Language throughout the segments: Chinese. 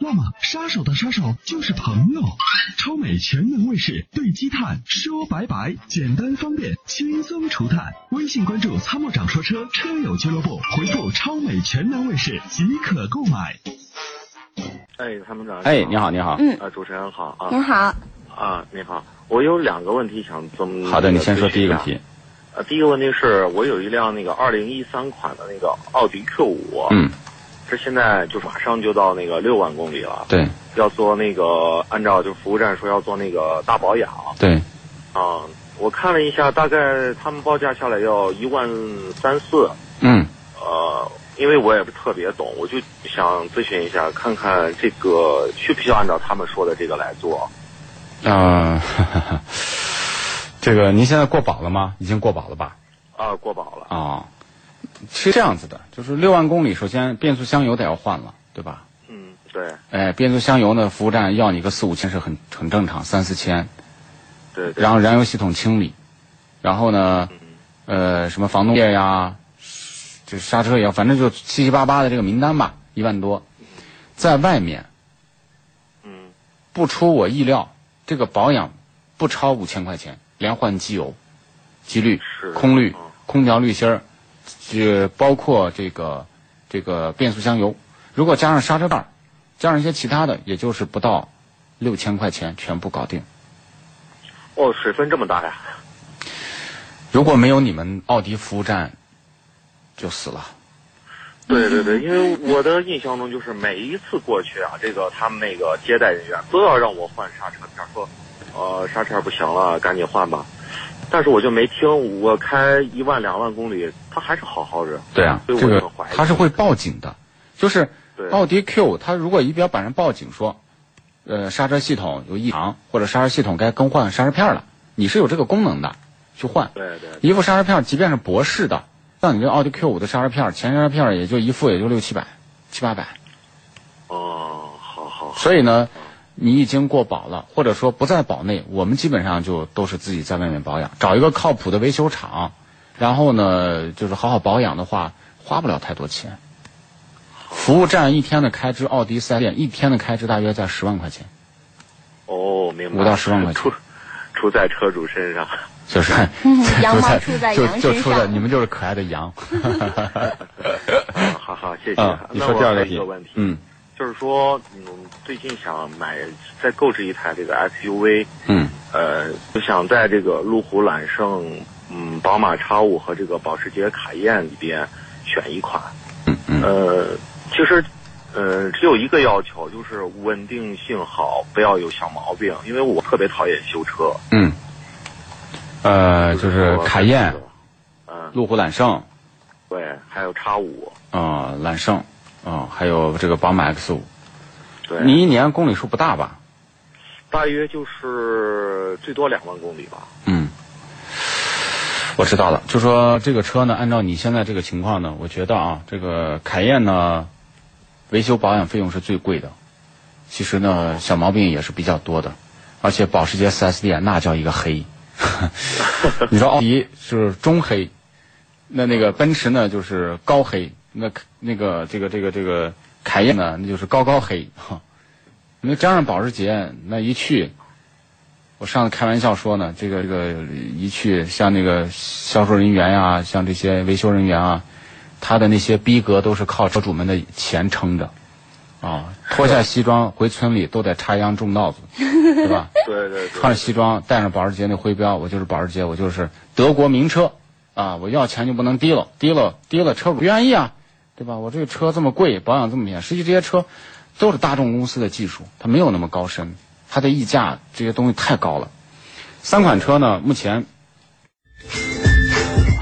那么，杀手的杀手就是朋友。超美全能卫士对积碳说拜拜，简单方便，轻松除碳。微信关注“参谋长说车”车友俱乐部，回复“超美全能卫士”即可购买。哎，参谋长。哎，你好，你好。嗯，啊，主持人好啊。您好。啊，你好，我有两个问题想这么。好的，你先说第一个问题。呃，第一个问题是我有一辆那个二零一三款的那个奥迪 Q 五。嗯。这现在就马上就到那个六万公里了。对。要做那个，按照就服务站说要做那个大保养。对。啊，我看了一下，大概他们报价下来要一万三四。嗯。呃，因为我也不特别懂，我就想咨询一下，看看这个需不需要按照他们说的这个来做。啊，这个您现在过保了吗？已经过保了吧？啊，过保了。啊。是这样子的，就是六万公里，首先变速箱油得要换了，对吧？嗯，对。哎，变速箱油呢，服务站要你个四五千是很很正常，三四千。对。然后燃油系统清理，然后呢，呃，什么防冻液呀，就刹车也要，反正就七七八八的这个名单吧，一万多，在外面。嗯。不出我意料，这个保养不超五千块钱，连换机油、机滤、空滤、空调滤芯儿。就包括这个这个变速箱油，如果加上刹车片加上一些其他的，也就是不到六千块钱全部搞定。哦，水分这么大呀！如果没有你们奥迪服务站，就死了。对对对，因为我的印象中就是每一次过去啊，这个他们那个接待人员都要让我换刹车片，说呃刹车不行了，赶紧换吧。但是我就没听，我开一万两万公里，它还是好好的。对啊，这个它是会报警的，就是奥迪 Q，它如果仪表板上报警说，呃，刹车系统有异常，或者刹车系统该更换刹车片了，你是有这个功能的，去换。对对。一副刹车片，即便是博士的，像你这奥迪 Q 五的刹车片，前刹车片也就一副，也就六七百、七八百。哦，好好。所以呢。你已经过保了，或者说不在保内，我们基本上就都是自己在外面保养，找一个靠谱的维修厂，然后呢，就是好好保养的话，花不了太多钱。服务站一天的开支，奥迪四 S 店一天的开支大约在十万块钱。哦，明白。五到十万块钱。出出在车主身上。就是。羊毛出在羊身上。就就出在你们就是可爱的羊。好好，谢谢。你说第二个问题。嗯。就是说，嗯，最近想买再购置一台这个 SUV，嗯，呃，就想在这个路虎揽胜、嗯，宝马 X 五和这个保时捷卡宴里边选一款，嗯嗯，呃，其实，呃，只有一个要求，就是稳定性好，不要有小毛病，因为我特别讨厌修车，嗯，呃，就是卡宴，嗯，路虎揽胜，对，还有 X 五，啊，揽胜。哦，还有这个宝马 X 五，对，你一年公里数不大吧？大约就是最多两万公里吧。嗯，我知道了。就说这个车呢，按照你现在这个情况呢，我觉得啊，这个凯宴呢，维修保养费用是最贵的。其实呢，小毛病也是比较多的，而且保时捷 4S 店那叫一个黑。你说奥迪是中黑，那那个奔驰呢就是高黑。那那个这个这个这个凯宴呢，那就是高高黑哈。那加上保时捷，那一去，我上次开玩笑说呢，这个这个一去，像那个销售人员呀，像这些维修人员啊，他的那些逼格都是靠车主们的钱撑着，啊，脱下西装回村里都得插秧种稻子，对吧？对对。穿着西装，带上保时捷那徽标，我就是保时捷，我就是德国名车，啊，我要钱就不能低了，低了低了，车主不愿意啊。对吧？我这个车这么贵，保养这么严，实际这些车都是大众公司的技术，它没有那么高深，它的溢价这些东西太高了。三款车呢，目前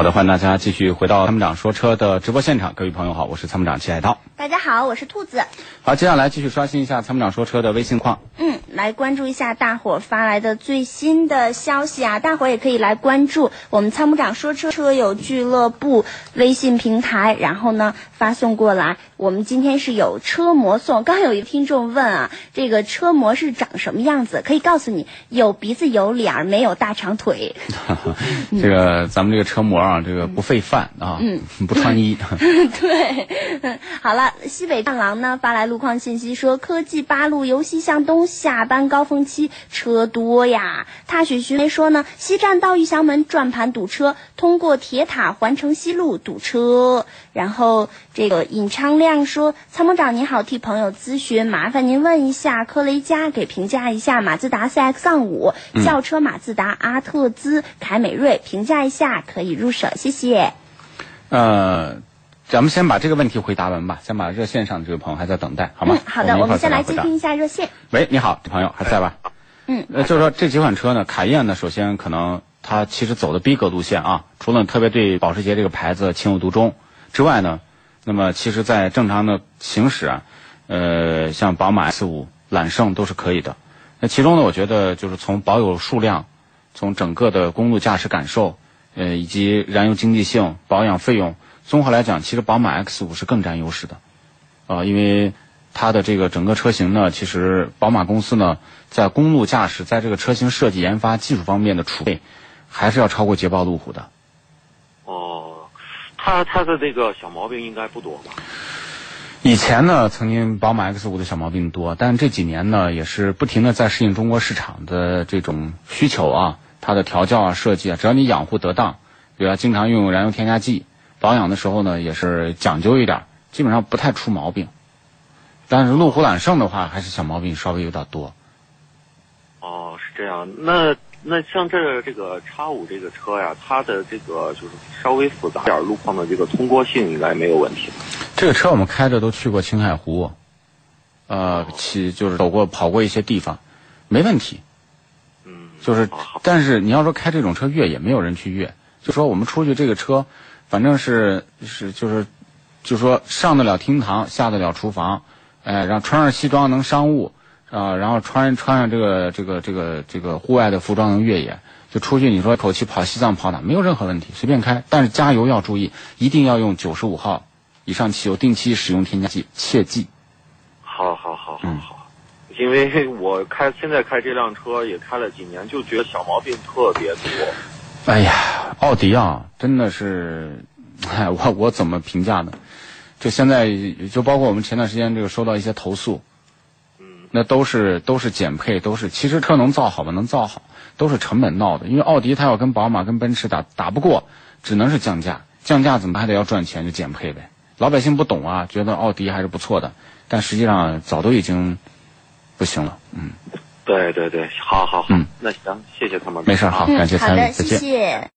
好的，欢迎大家继续回到参谋长说车的直播现场。各位朋友好，我是参谋长齐海涛。大家好，我是兔子。好，接下来继续刷新一下参谋长说车的微信框。嗯，来关注一下大伙儿发来的最新的消息啊！大伙儿也可以来关注我们参谋长说车车友俱乐部微信平台，然后呢发送过来。我们今天是有车模送，刚有一个听众问啊，这个车模是长什么样子？可以告诉你，有鼻子有脸儿，没有大长腿。这个咱们这个车模啊，这个不费饭啊，嗯，不穿衣。对，好了，西北战狼呢发来路况信息说，科技八路由西向东下班高峰期车多呀。踏雪寻梅说呢，西站到玉祥门转盘堵车，通过铁塔环城西路堵车。然后这个尹昌亮说，参谋长您好，替朋友咨询，麻烦您问一下科雷嘉，给评价一下马自达 CX 五、轿车马自达阿特兹、凯美瑞，评价一下可以入手，谢谢。呃，咱们先把这个问题回答完吧，先把热线上的这位朋友还在等待，好吗？嗯，好的，我们先来接听一下热线。喂，你好，这朋友还在吧？嗯，呃，就是说这几款车呢，凯宴呢，首先可能它其实走的逼格路线啊，除了特别对保时捷这个牌子情有独钟之外呢，那么其实在正常的行驶啊，呃，像宝马 S 五、揽胜都是可以的。那其中呢，我觉得就是从保有数量，从整个的公路驾驶感受，呃，以及燃油经济性、保养费用，综合来讲，其实宝马 X 五是更占优势的，啊、因为它的这个整个车型呢，其实宝马公司呢，在公路驾驶，在这个车型设计研发技术方面的储备，还是要超过捷豹路虎的。哦，它它的这个小毛病应该不多吧？以前呢，曾经宝马 X 五的小毛病多，但这几年呢，也是不停的在适应中国市场的这种需求啊，它的调教啊、设计啊，只要你养护得当，比如经常用燃油添加剂，保养的时候呢，也是讲究一点，基本上不太出毛病。但是路虎揽胜的话，还是小毛病稍微有点多。哦，是这样。那那像这这个叉五这个车呀，它的这个就是稍微复杂点路况的这个通过性应该没有问题？这个车我们开着都去过青海湖，呃，去就是走过跑过一些地方，没问题。嗯，就是但是你要说开这种车越野，没有人去越。就说我们出去这个车，反正是是就是，就说上得了厅堂，下得了厨房，哎，然后穿上西装能商务，啊、然后穿穿上这个这个这个这个户外的服装能越野，就出去你说口气跑西藏跑哪没有任何问题，随便开。但是加油要注意，一定要用九十五号以上汽油，定期使用添加剂，切记。因为我开现在开这辆车也开了几年，就觉得小毛病特别多。哎呀，奥迪啊，真的是，哎，我我怎么评价呢？就现在，就包括我们前段时间这个收到一些投诉，嗯，那都是都是减配，都是其实车能造好吗？能造好，都是成本闹的。因为奥迪它要跟宝马、跟奔驰打打不过，只能是降价，降价怎么还得要赚钱，就减配呗。老百姓不懂啊，觉得奥迪还是不错的，但实际上早都已经不行了。嗯，对对对，好好好，嗯那行，谢谢他们。没事，好，嗯感谢，参与，再见。谢谢。